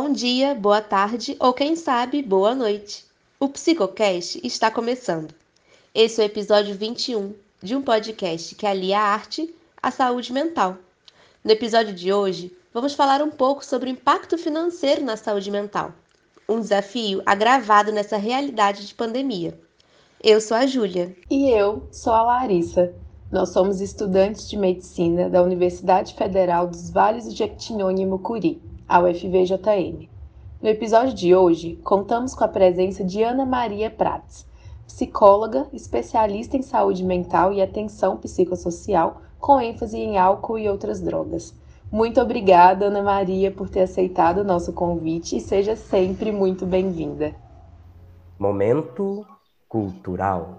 bom dia, boa tarde ou quem sabe, boa noite. O Psicocast está começando. Esse é o episódio 21 de um podcast que alia a arte à saúde mental. No episódio de hoje, vamos falar um pouco sobre o impacto financeiro na saúde mental, um desafio agravado nessa realidade de pandemia. Eu sou a Júlia. E eu sou a Larissa. Nós somos estudantes de medicina da Universidade Federal dos Vales do Jequitinhonha e Mucuri, a UFVJM. No episódio de hoje, contamos com a presença de Ana Maria Prats, psicóloga, especialista em saúde mental e atenção psicossocial, com ênfase em álcool e outras drogas. Muito obrigada, Ana Maria, por ter aceitado o nosso convite e seja sempre muito bem-vinda. Momento cultural.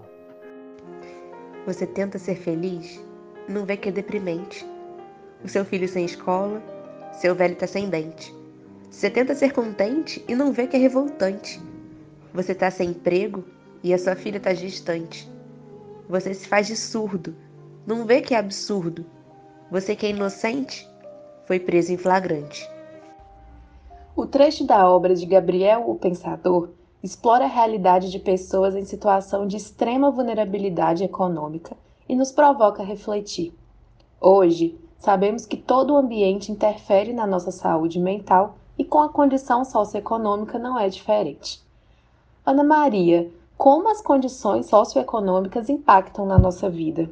Você tenta ser feliz, não vê que é deprimente. O seu filho sem escola, seu velho tá sem dente. Você tenta ser contente e não vê que é revoltante. Você tá sem emprego e a sua filha tá distante. Você se faz de surdo, não vê que é absurdo. Você que é inocente, foi preso em flagrante. O trecho da obra de Gabriel o Pensador explora a realidade de pessoas em situação de extrema vulnerabilidade econômica e nos provoca a refletir. Hoje, sabemos que todo o ambiente interfere na nossa saúde mental e com a condição socioeconômica não é diferente. Ana Maria, como as condições socioeconômicas impactam na nossa vida?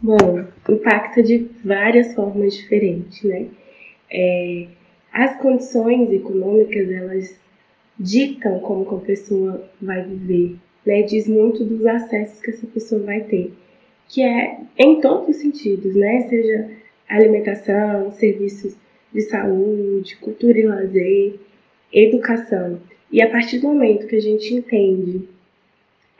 Bom, impacta de várias formas diferentes, né? É, as condições econômicas, elas ditam como que a pessoa vai viver, né? Diz muito dos acessos que essa pessoa vai ter, que é em todos os sentidos, né? Seja alimentação, serviços de saúde, cultura e lazer, educação. E a partir do momento que a gente entende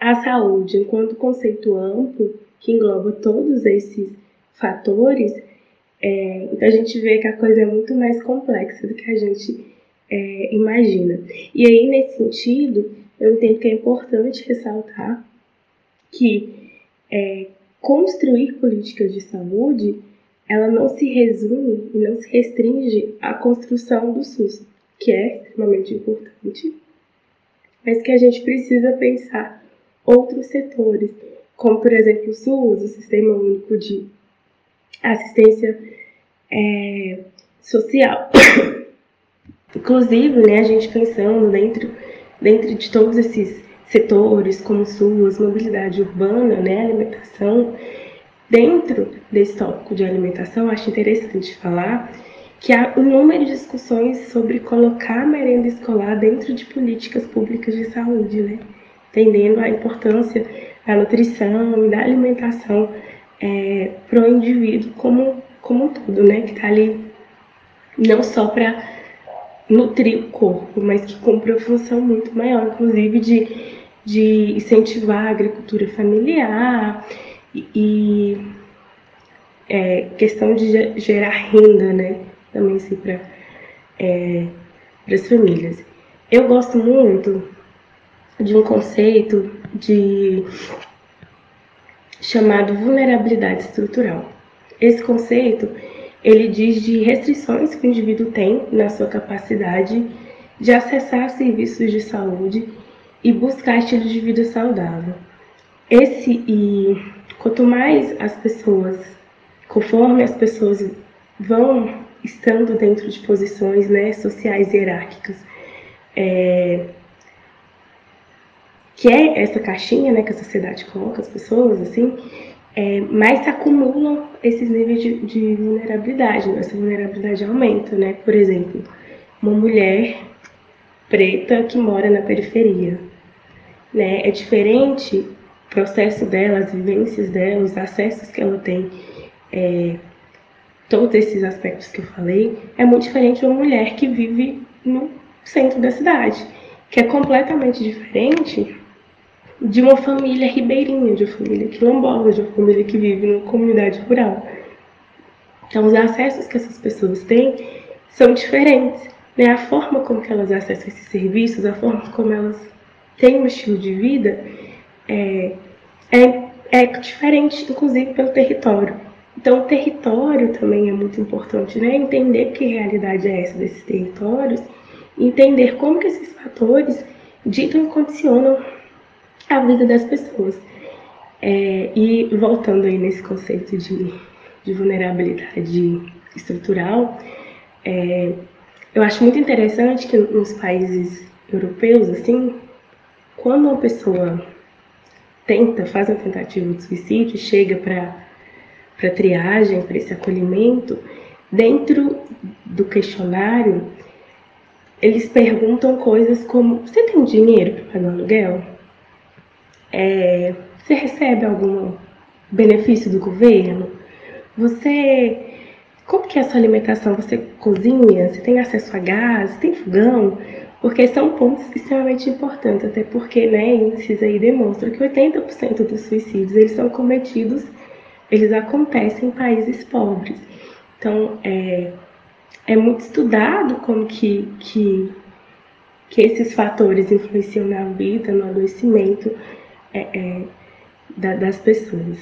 a saúde enquanto conceito amplo, que engloba todos esses fatores, é, então a gente vê que a coisa é muito mais complexa do que a gente é, imagina. E aí, nesse sentido, eu entendo que é importante ressaltar que é, construir políticas de saúde ela não se resume e não se restringe à construção do SUS, que é extremamente importante, mas que a gente precisa pensar outros setores, como por exemplo o SUS, o Sistema Único de Assistência é, Social. Inclusive, né, a gente pensando dentro, dentro de todos esses setores, como SUS, mobilidade urbana, né, alimentação, dentro desse tópico de alimentação, acho interessante falar que há inúmeras discussões sobre colocar a merenda escolar dentro de políticas públicas de saúde, né? entendendo a importância da nutrição e da alimentação é, para o indivíduo como, como um todo, né? que está ali não só para nutrir o corpo, mas que cumpre uma função muito maior, inclusive de, de incentivar a agricultura familiar e, e é, questão de gerar renda, né? Também assim, para é, as famílias. Eu gosto muito de um conceito de chamado vulnerabilidade estrutural. Esse conceito ele diz de restrições que o indivíduo tem na sua capacidade de acessar serviços de saúde e buscar estilos de vida saudável. Esse e quanto mais as pessoas, conforme as pessoas vão estando dentro de posições né, sociais hierárquicas, é, que é essa caixinha né, que a sociedade coloca as pessoas, assim, é, mais se acumulam esses níveis de, de vulnerabilidade, né? essa vulnerabilidade aumenta, né? Por exemplo, uma mulher preta que mora na periferia, né? É diferente o processo dela, as vivências dela, os acessos que ela tem, é, todos esses aspectos que eu falei, é muito diferente de uma mulher que vive no centro da cidade, que é completamente diferente de uma família ribeirinha, de uma família quilombola, de uma família que vive numa comunidade rural. Então, os acessos que essas pessoas têm são diferentes. Né? A forma como elas acessam esses serviços, a forma como elas têm um estilo de vida é, é, é diferente, inclusive pelo território. Então, o território também é muito importante, né? Entender que realidade é essa desses territórios entender como que esses fatores ditam e condicionam a vida das pessoas. É, e voltando aí nesse conceito de, de vulnerabilidade estrutural, é, eu acho muito interessante que nos países europeus, assim, quando uma pessoa tenta, faz uma tentativa de suicídio, chega para triagem, para esse acolhimento, dentro do questionário, eles perguntam coisas como: você tem dinheiro para pagar aluguel? É, você recebe algum benefício do governo? Você. Como que é a sua alimentação? Você cozinha? Você tem acesso a gás? Tem fogão? Porque são pontos extremamente importantes, até porque né, índices aí demonstram que 80% dos suicídios eles são cometidos, eles acontecem em países pobres. Então, é, é muito estudado como que, que, que esses fatores influenciam na vida, no adoecimento é, é, da, das pessoas.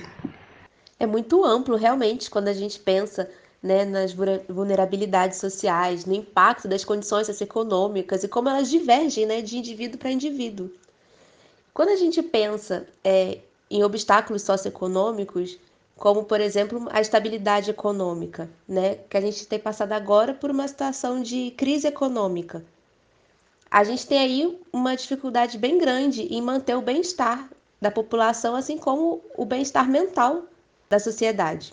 É muito amplo, realmente, quando a gente pensa né, nas vulnerabilidades sociais, no impacto das condições socioeconômicas e como elas divergem né, de indivíduo para indivíduo. Quando a gente pensa é, em obstáculos socioeconômicos, como por exemplo a estabilidade econômica, né? Que a gente tem passado agora por uma situação de crise econômica. A gente tem aí uma dificuldade bem grande em manter o bem-estar da população, assim como o bem-estar mental da sociedade.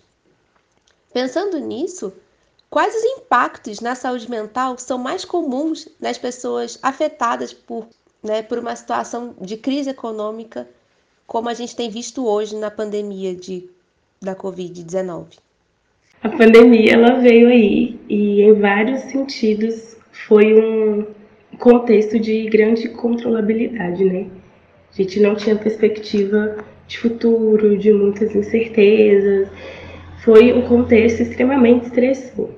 Pensando nisso, quais os impactos na saúde mental são mais comuns nas pessoas afetadas por, né, por uma situação de crise econômica, como a gente tem visto hoje na pandemia de da Covid-19? A pandemia ela veio aí e em vários sentidos foi um contexto de grande controlabilidade, né? A gente não tinha perspectiva de futuro, de muitas incertezas. Foi um contexto extremamente estressor.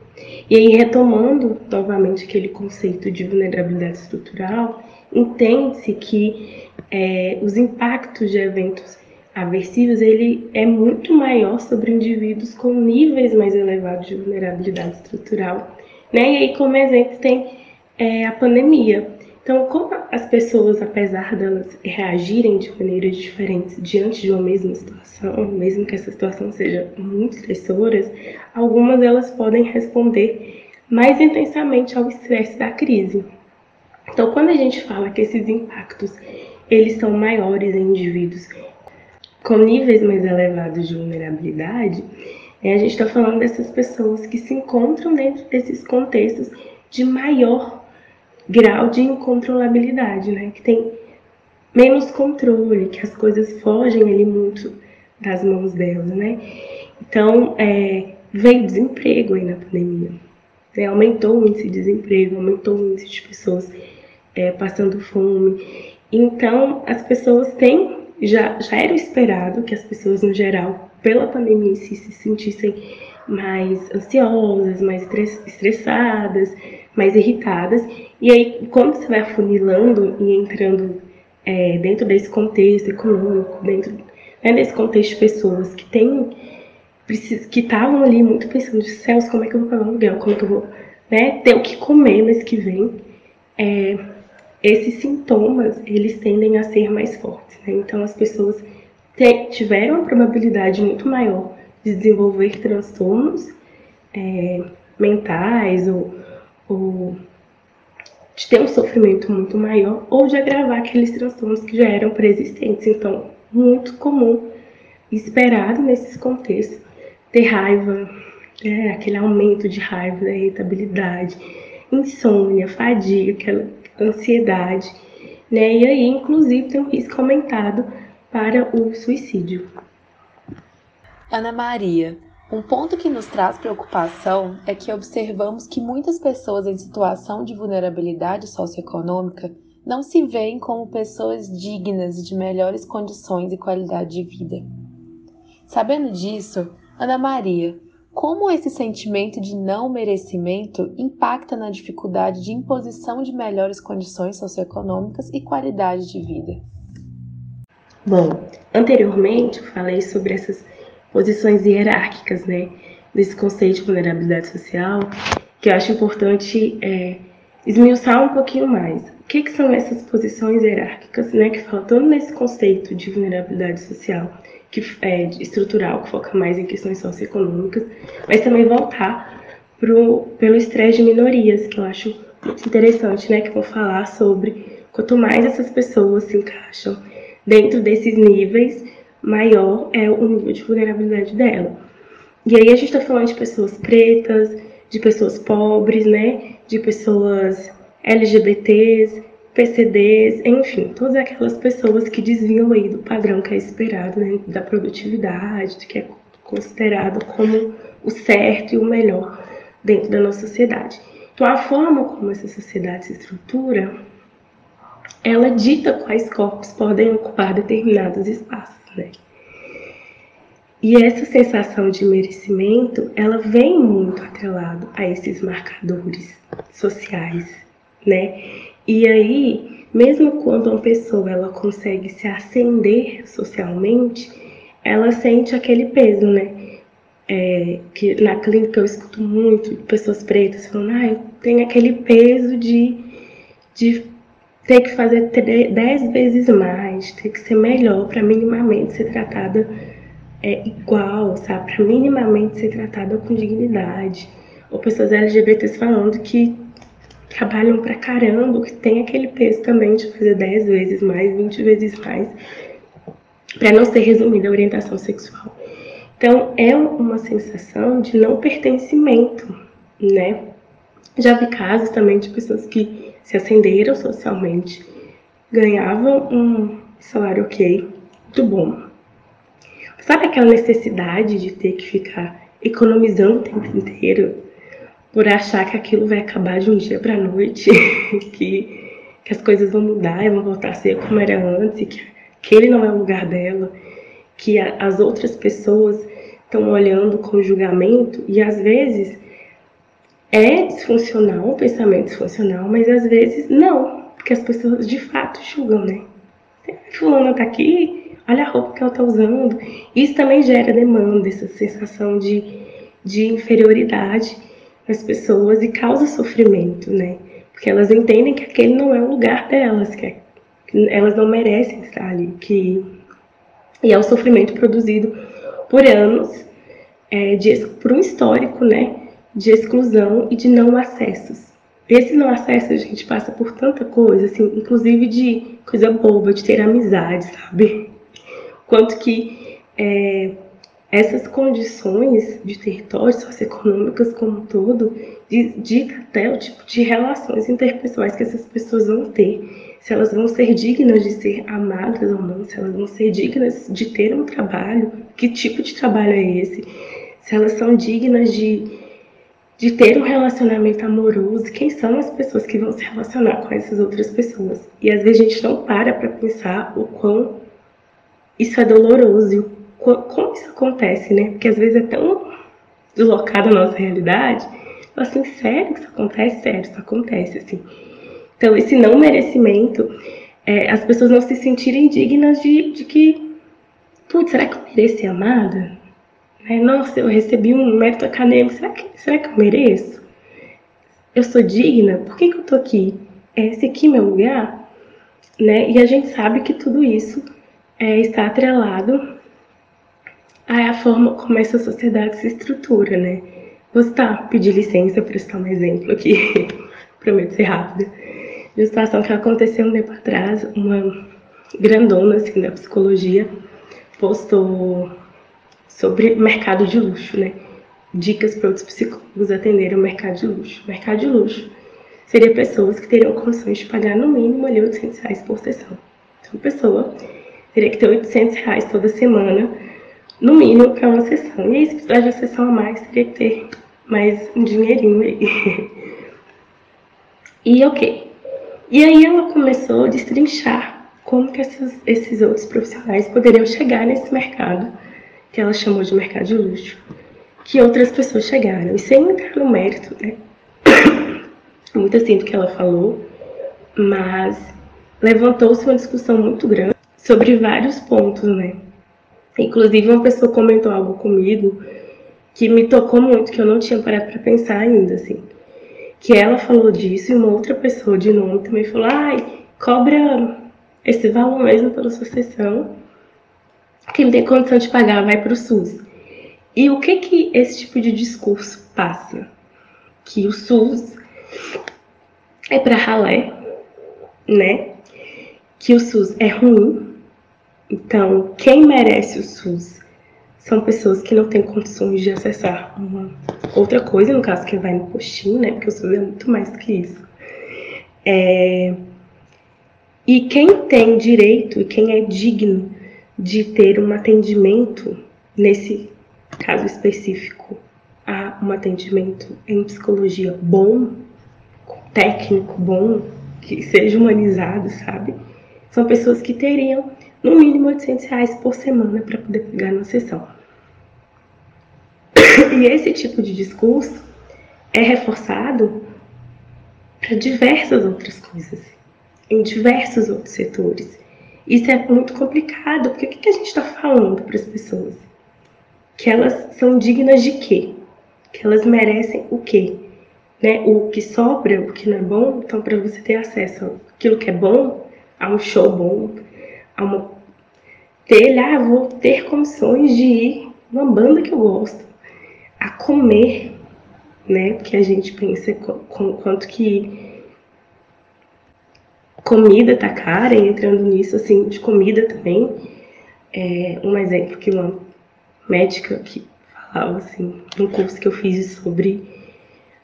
E aí, retomando novamente aquele conceito de vulnerabilidade estrutural, entende-se que é, os impactos de eventos aversivos, ele é muito maior sobre indivíduos com níveis mais elevados de vulnerabilidade estrutural. Né? E aí, como exemplo, tem é, a pandemia. Então, como as pessoas, apesar delas reagirem de maneiras diferentes diante de uma mesma situação, mesmo que essa situação seja muito estressora, algumas delas podem responder mais intensamente ao estresse da crise. Então, quando a gente fala que esses impactos eles são maiores em indivíduos com níveis mais elevados de vulnerabilidade, é, a gente está falando dessas pessoas que se encontram dentro desses contextos de maior grau de incontrolabilidade, né? Que tem menos controle, que as coisas fogem ali muito das mãos delas, né? Então, é, veio desemprego aí na pandemia. Né? Aumentou o índice de desemprego, aumentou o índice de pessoas é, passando fome. Então, as pessoas têm já, já era esperado que as pessoas, no geral, pela pandemia se sentissem mais ansiosas, mais estressadas, mais irritadas. E aí, quando você vai afunilando e entrando é, dentro desse contexto econômico, dentro né, desse contexto de pessoas que têm que estavam ali muito pensando, céus, como é que eu vou pagar um aluguel, como é que eu vou né, ter o que comer mês que vem, é, esses sintomas eles tendem a ser mais fortes. Né? Então, as pessoas tiveram uma probabilidade muito maior de desenvolver transtornos é, mentais ou, ou de ter um sofrimento muito maior ou de agravar aqueles transtornos que já eram pré-existentes. Então, muito comum, esperado nesses contextos, ter raiva, é, aquele aumento de raiva, da irritabilidade, insônia, fadiga, aquela ansiedade, né? E aí, inclusive, tem um risco aumentado para o suicídio. Ana Maria, um ponto que nos traz preocupação é que observamos que muitas pessoas em situação de vulnerabilidade socioeconômica não se veem como pessoas dignas de melhores condições e qualidade de vida. Sabendo disso, Ana Maria, como esse sentimento de não merecimento impacta na dificuldade de imposição de melhores condições socioeconômicas e qualidade de vida? Bom, anteriormente falei sobre essas posições hierárquicas, né, desse conceito de vulnerabilidade social, que eu acho importante é, esmiuçar um pouquinho mais. O que, que são essas posições hierárquicas, né, que faltam nesse conceito de vulnerabilidade social, que é estrutural, que foca mais em questões socioeconômicas, mas também voltar pro, pelo estresse de minorias, que eu acho muito interessante, né, que vou falar sobre quanto mais essas pessoas se encaixam dentro desses níveis, maior é o nível de vulnerabilidade dela. E aí a gente está falando de pessoas pretas, de pessoas pobres, né? De pessoas LGBTs, PCDs, enfim, todas aquelas pessoas que desviam aí do padrão que é esperado, né? Da produtividade, que é considerado como o certo e o melhor dentro da nossa sociedade. Então, a forma como essa sociedade se estrutura, ela dita quais corpos podem ocupar determinados espaços, né? E essa sensação de merecimento, ela vem muito atrelado a esses marcadores sociais, né? E aí, mesmo quando uma pessoa ela consegue se ascender socialmente, ela sente aquele peso, né? É, que na clínica eu escuto muito pessoas pretas falando, ah, eu tenho aquele peso de, de ter que fazer dez vezes mais, ter que ser melhor para minimamente ser tratada é, igual, sabe? Para minimamente ser tratada com dignidade. Ou pessoas LGBTs falando que trabalham pra caramba, que tem aquele peso também de fazer 10 vezes mais, 20 vezes mais, para não ser resumida a orientação sexual. Então, é uma sensação de não pertencimento, né? Já vi casos também de pessoas que se acenderam socialmente, ganhavam um salário ok, muito bom, Sabe aquela necessidade de ter que ficar economizando o tempo inteiro por achar que aquilo vai acabar de um dia para noite, que, que as coisas vão mudar e vão voltar a ser como era antes, que aquele não é o lugar dela, que a, as outras pessoas estão olhando com julgamento e às vezes é disfuncional, um pensamento disfuncional, mas às vezes não, porque as pessoas de fato julgam, né? Fulano tá aqui, olha a roupa que ela está usando. Isso também gera demanda, essa sensação de, de inferioridade nas pessoas e causa sofrimento, né? Porque elas entendem que aquele não é o lugar delas, que, é, elas não merecem estar ali, que e é um sofrimento produzido por anos, é, de, por um histórico, né, de exclusão e de não acessos. Esse não acesso a gente passa por tanta coisa, assim, inclusive de coisa boba, de ter amizade, sabe? quanto que é, essas condições de territórios socioeconômicas como um todo dita até o tipo de relações interpessoais que essas pessoas vão ter, se elas vão ser dignas de ser amadas ou não, se elas vão ser dignas de ter um trabalho, que tipo de trabalho é esse, se elas são dignas de, de ter um relacionamento amoroso, quem são as pessoas que vão se relacionar com essas outras pessoas. E às vezes a gente não para para pensar o quão isso é doloroso. Como isso acontece, né? Porque às vezes é tão deslocada a nossa realidade. Assim, sério que isso acontece? Sério, isso acontece, assim. Então, esse não merecimento, é, as pessoas não se sentirem dignas de, de que, putz, será que eu ser amada? Né? Nossa, eu recebi um mérito acadêmico, será que, será que eu mereço? Eu sou digna? Por que, que eu tô aqui? É esse aqui meu lugar? Né? E a gente sabe que tudo isso é, está atrelado à forma como essa sociedade se estrutura, né? Vou citar, pedir licença para citar um exemplo aqui, prometo ser rápida, de uma situação que aconteceu um tempo atrás, uma grandona assim, da psicologia postou sobre mercado de luxo, né? Dicas para outros psicólogos atenderem o mercado de luxo. Mercado de luxo seria pessoas que teriam condições de pagar no mínimo ali 800 reais por sessão. Então, pessoa teria que ter 800 reais toda semana, no mínimo, para uma sessão. E aí, se precisar de uma sessão a mais, teria que ter mais um dinheirinho aí. e ok. E aí ela começou a destrinchar como que esses outros profissionais poderiam chegar nesse mercado, que ela chamou de mercado de luxo, que outras pessoas chegaram. E sem entrar no mérito, né? Muito assim do que ela falou, mas levantou-se uma discussão muito grande sobre vários pontos, né? Inclusive, uma pessoa comentou algo comigo que me tocou muito, que eu não tinha parado para pensar ainda, assim. que ela falou disso e uma outra pessoa de nome também falou: ai, cobra esse valor mesmo pela sua sessão. Quem tem condição de pagar vai para o SUS. E o que que esse tipo de discurso passa? Que o SUS é para ralé, né? Que o SUS é ruim. Então, quem merece o SUS são pessoas que não têm condições de acessar uma outra coisa, no caso, quem vai no postinho, né? Porque o SUS é muito mais do que isso. É... E quem tem direito e quem é digno de ter um atendimento, nesse caso específico, a um atendimento em psicologia bom, técnico bom, que seja humanizado, sabe? São pessoas que teriam no mínimo 800 reais por semana para poder pegar na sessão. E esse tipo de discurso é reforçado para diversas outras coisas, em diversos outros setores. Isso é muito complicado, porque o que a gente está falando para as pessoas? Que elas são dignas de quê? Que elas merecem o quê? Né? O que sobra, o que não é bom, então para você ter acesso àquilo que é bom, a um show bom, a uma ter, ah, vou ter condições de ir numa banda que eu gosto, a comer, né? Porque a gente pensa com, quanto que comida tá cara, e entrando nisso, assim, de comida também. É, um exemplo que uma médica que falava, assim, num curso que eu fiz sobre.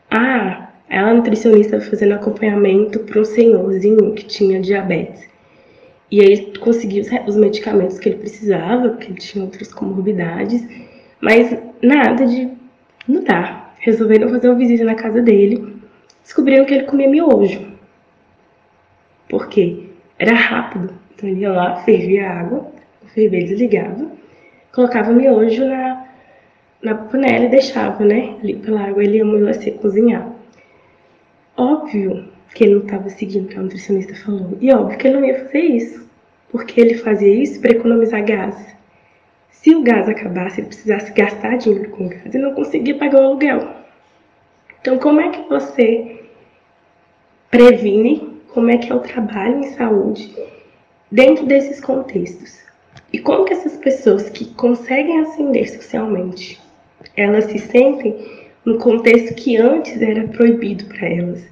Ah, ela nutricionista fazendo acompanhamento para um senhorzinho que tinha diabetes. E aí ele conseguiu os medicamentos que ele precisava, porque ele tinha outras comorbidades, mas nada de mudar. Resolveram fazer uma visita na casa dele, descobriram que ele comia miojo. Por quê? Era rápido. Então ele ia lá, fervia a água, o ferver desligava, colocava miojo na, na panela e deixava, né? Ali pela água ele ia amolecer, cozinhar. Óbvio que ele não estava seguindo o que a nutricionista falou. E óbvio que ele não ia fazer isso, porque ele fazia isso para economizar gás. Se o gás acabasse, ele precisasse gastar dinheiro com gás e não conseguia pagar o aluguel. Então, como é que você previne? Como é que é o trabalho em saúde dentro desses contextos? E como que essas pessoas que conseguem ascender socialmente, elas se sentem num contexto que antes era proibido para elas?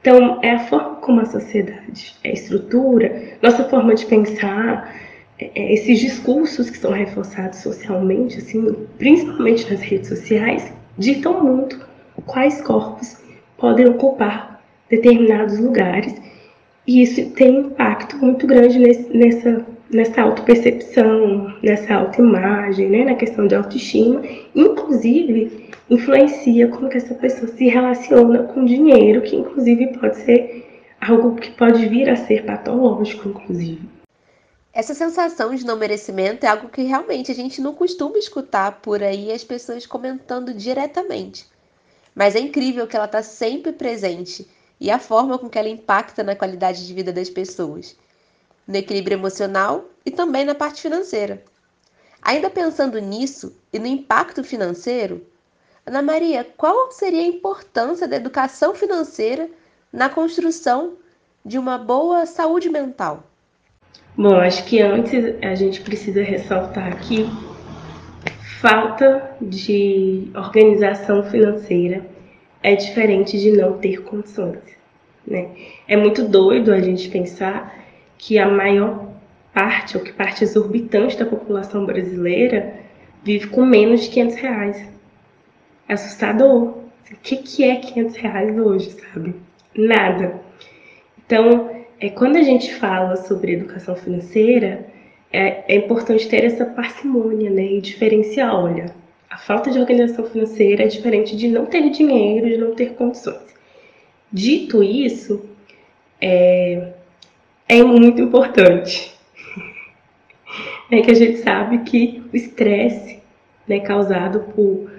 Então, é a forma como a sociedade é estrutura, nossa forma de pensar, é, é, esses discursos que são reforçados socialmente, assim, principalmente nas redes sociais, ditam muito quais corpos podem ocupar determinados lugares. E isso tem impacto muito grande nesse, nessa, nessa autopercepção, nessa autoimagem, né, na questão de autoestima. Inclusive, influencia como que essa pessoa se relaciona com dinheiro, que inclusive pode ser algo que pode vir a ser patológico, inclusive. Essa sensação de não merecimento é algo que realmente a gente não costuma escutar por aí as pessoas comentando diretamente. Mas é incrível que ela está sempre presente e a forma com que ela impacta na qualidade de vida das pessoas, no equilíbrio emocional e também na parte financeira. Ainda pensando nisso e no impacto financeiro, Ana Maria, qual seria a importância da educação financeira na construção de uma boa saúde mental? Bom, acho que antes a gente precisa ressaltar aqui falta de organização financeira é diferente de não ter condições. Né? É muito doido a gente pensar que a maior parte, ou que parte exorbitante da população brasileira vive com menos de 500 reais assustador. O que, que é 500 reais hoje, sabe? Nada. Então, é, quando a gente fala sobre educação financeira, é, é importante ter essa parcimônia, né? E diferenciar, olha, a falta de organização financeira é diferente de não ter dinheiro, de não ter condições. Dito isso, é, é muito importante é que a gente sabe que o estresse né, causado por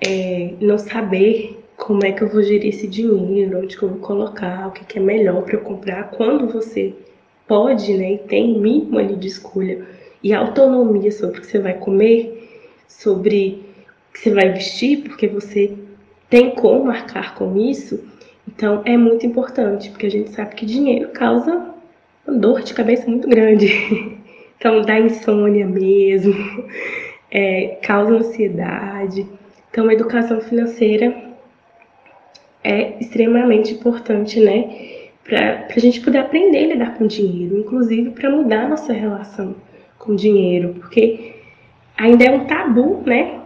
é, não saber como é que eu vou gerir esse dinheiro, onde que eu vou colocar, o que, que é melhor para eu comprar, quando você pode, né, e tem mínimo ali de escolha e autonomia sobre o que você vai comer, sobre que você vai vestir, porque você tem como marcar com isso, Então é muito importante, porque a gente sabe que dinheiro causa uma dor de cabeça muito grande. Então dá insônia mesmo, é, causa ansiedade. Então a educação financeira é extremamente importante, né? Para a gente poder aprender a lidar com dinheiro, inclusive para mudar nossa relação com dinheiro, porque ainda é um tabu, né?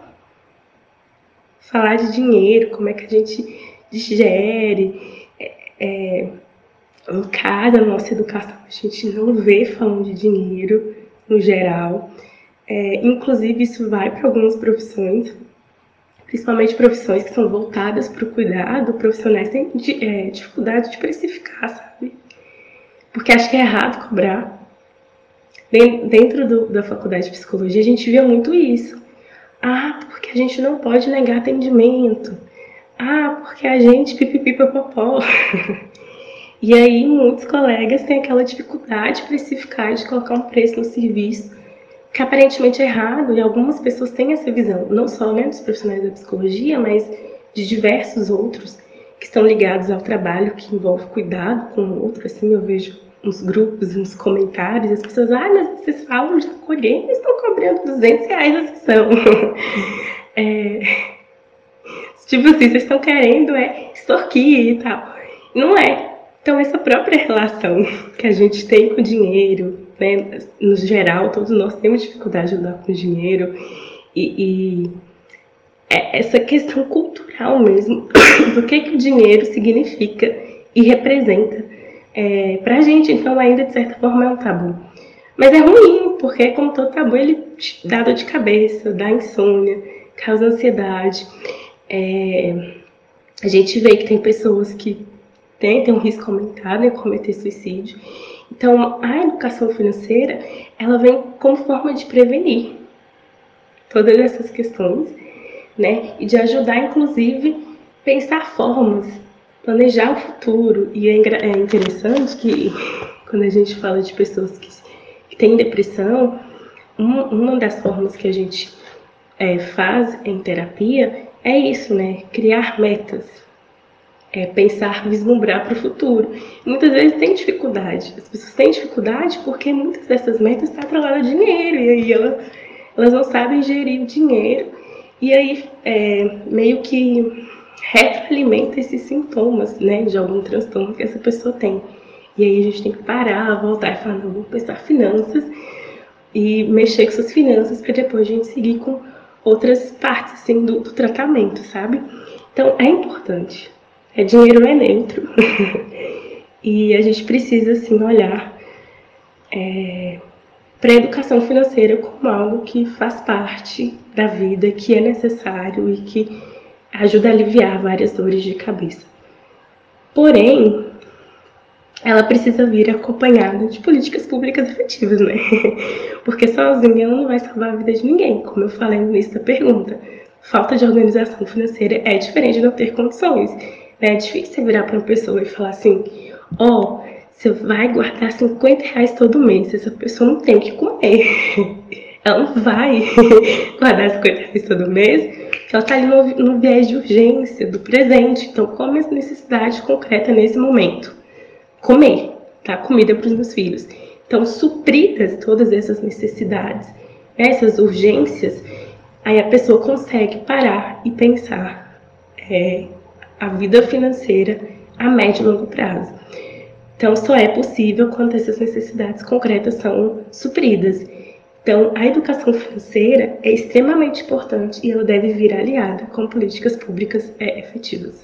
Falar de dinheiro, como é que a gente digere, é, é, em cada nossa educação a gente não vê falando de dinheiro no geral. É, inclusive, isso vai para algumas profissões, principalmente profissões que são voltadas para o cuidado, profissionais têm é, dificuldade de precificar, sabe? Porque acho que é errado cobrar. Dentro do, da faculdade de psicologia, a gente via muito isso. Ah, porque a gente não pode negar atendimento. Ah, porque a gente pipipipopopó. E aí muitos colegas têm aquela dificuldade de precificar, de colocar um preço no serviço, que aparentemente é errado, e algumas pessoas têm essa visão, não só né, dos profissionais da psicologia, mas de diversos outros que estão ligados ao trabalho que envolve cuidado com o outro. Assim, eu vejo uns grupos, uns comentários, as pessoas, ah, mas vocês falam de acolher, eles estão cobrando 200 reais a sessão. é, tipo assim, vocês estão querendo é extorquir e tal. Não é. Então, essa própria relação que a gente tem com o dinheiro, né, no geral, todos nós temos dificuldade de lidar com o dinheiro, e, e é essa questão cultural mesmo, do que, que o dinheiro significa e representa é, para a gente. Então, ainda de certa forma é um tabu. Mas é ruim, porque, como todo tabu, ele dá dor de cabeça, dá insônia, causa ansiedade. É, a gente vê que tem pessoas que né, tem um risco aumentado em cometer suicídio. Então, a educação financeira, ela vem como forma de prevenir todas essas questões, né, e de ajudar, inclusive, pensar formas, planejar o futuro. E é, é interessante que, quando a gente fala de pessoas que, têm depressão, uma, uma das formas que a gente é, faz em terapia é isso, né, criar metas é, pensar, vislumbrar para o futuro. Muitas vezes tem dificuldade. As pessoas têm dificuldade porque muitas dessas metas estão atreladas a dinheiro e aí elas, elas não sabem gerir o dinheiro e aí é, meio que retroalimenta esses sintomas né, de algum transtorno que essa pessoa tem. E aí a gente tem que parar, voltar e falar, não, vamos pensar finanças e mexer com suas finanças para depois a gente seguir com outras partes assim, do, do tratamento, sabe? Então é importante é, dinheiro é neutro. e a gente precisa, assim, olhar é, para a educação financeira como algo que faz parte da vida, que é necessário e que ajuda a aliviar várias dores de cabeça. Porém, ela precisa vir acompanhada de políticas públicas efetivas, né? Porque sozinha ela não vai salvar a vida de ninguém, como eu falei no início da pergunta. Falta de organização financeira é diferente de não ter condições. É difícil você virar para uma pessoa e falar assim: ó, oh, você vai guardar 50 reais todo mês. Essa pessoa não tem que comer. Ela não vai guardar 50 reais todo mês, ela está ali no, no viés de urgência, do presente. Então, qual é a necessidade concreta nesse momento? Comer, tá? Comida para os meus filhos. Então, supridas todas essas necessidades, essas urgências, aí a pessoa consegue parar e pensar é, a vida financeira a médio e longo prazo. Então, só é possível quando essas necessidades concretas são supridas. Então, a educação financeira é extremamente importante e ela deve vir aliada com políticas públicas é, efetivas.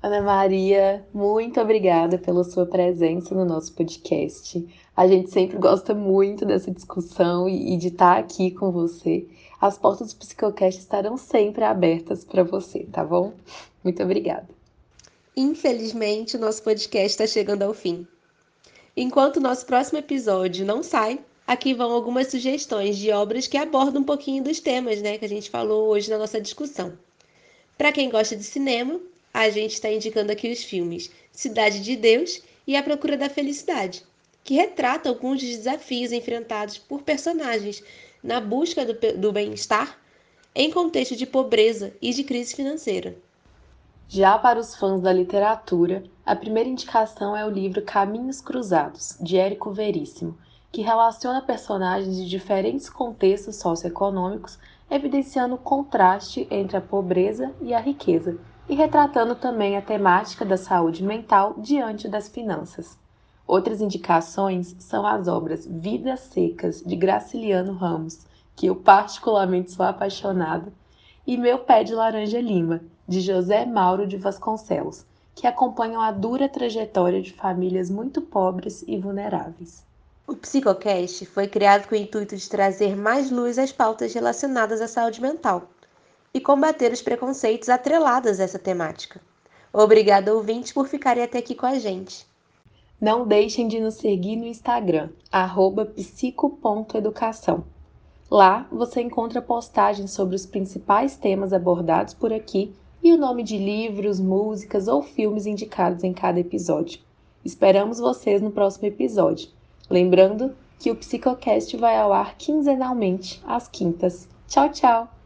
Ana Maria, muito obrigada pela sua presença no nosso podcast. A gente sempre gosta muito dessa discussão e de estar aqui com você. As portas do Psicocast estarão sempre abertas para você, tá bom? Muito obrigada. Infelizmente, o nosso podcast está chegando ao fim. Enquanto o nosso próximo episódio não sai, aqui vão algumas sugestões de obras que abordam um pouquinho dos temas né, que a gente falou hoje na nossa discussão. Para quem gosta de cinema, a gente está indicando aqui os filmes Cidade de Deus e A Procura da Felicidade, que retratam alguns dos desafios enfrentados por personagens na busca do, do bem-estar em contexto de pobreza e de crise financeira. Já para os fãs da literatura, a primeira indicação é o livro Caminhos Cruzados, de Érico Veríssimo, que relaciona personagens de diferentes contextos socioeconômicos, evidenciando o contraste entre a pobreza e a riqueza, e retratando também a temática da saúde mental diante das finanças. Outras indicações são as obras Vidas Secas, de Graciliano Ramos, que eu particularmente sou apaixonada, e Meu Pé de Laranja Lima, de José Mauro de Vasconcelos, que acompanham a dura trajetória de famílias muito pobres e vulneráveis. O Psicocast foi criado com o intuito de trazer mais luz às pautas relacionadas à saúde mental e combater os preconceitos atrelados a essa temática. Obrigada, ouvintes, por ficarem até aqui com a gente. Não deixem de nos seguir no Instagram, psico.educação. Lá você encontra postagens sobre os principais temas abordados por aqui e o nome de livros, músicas ou filmes indicados em cada episódio. Esperamos vocês no próximo episódio. Lembrando que o Psicocast vai ao ar quinzenalmente, às quintas. Tchau, tchau!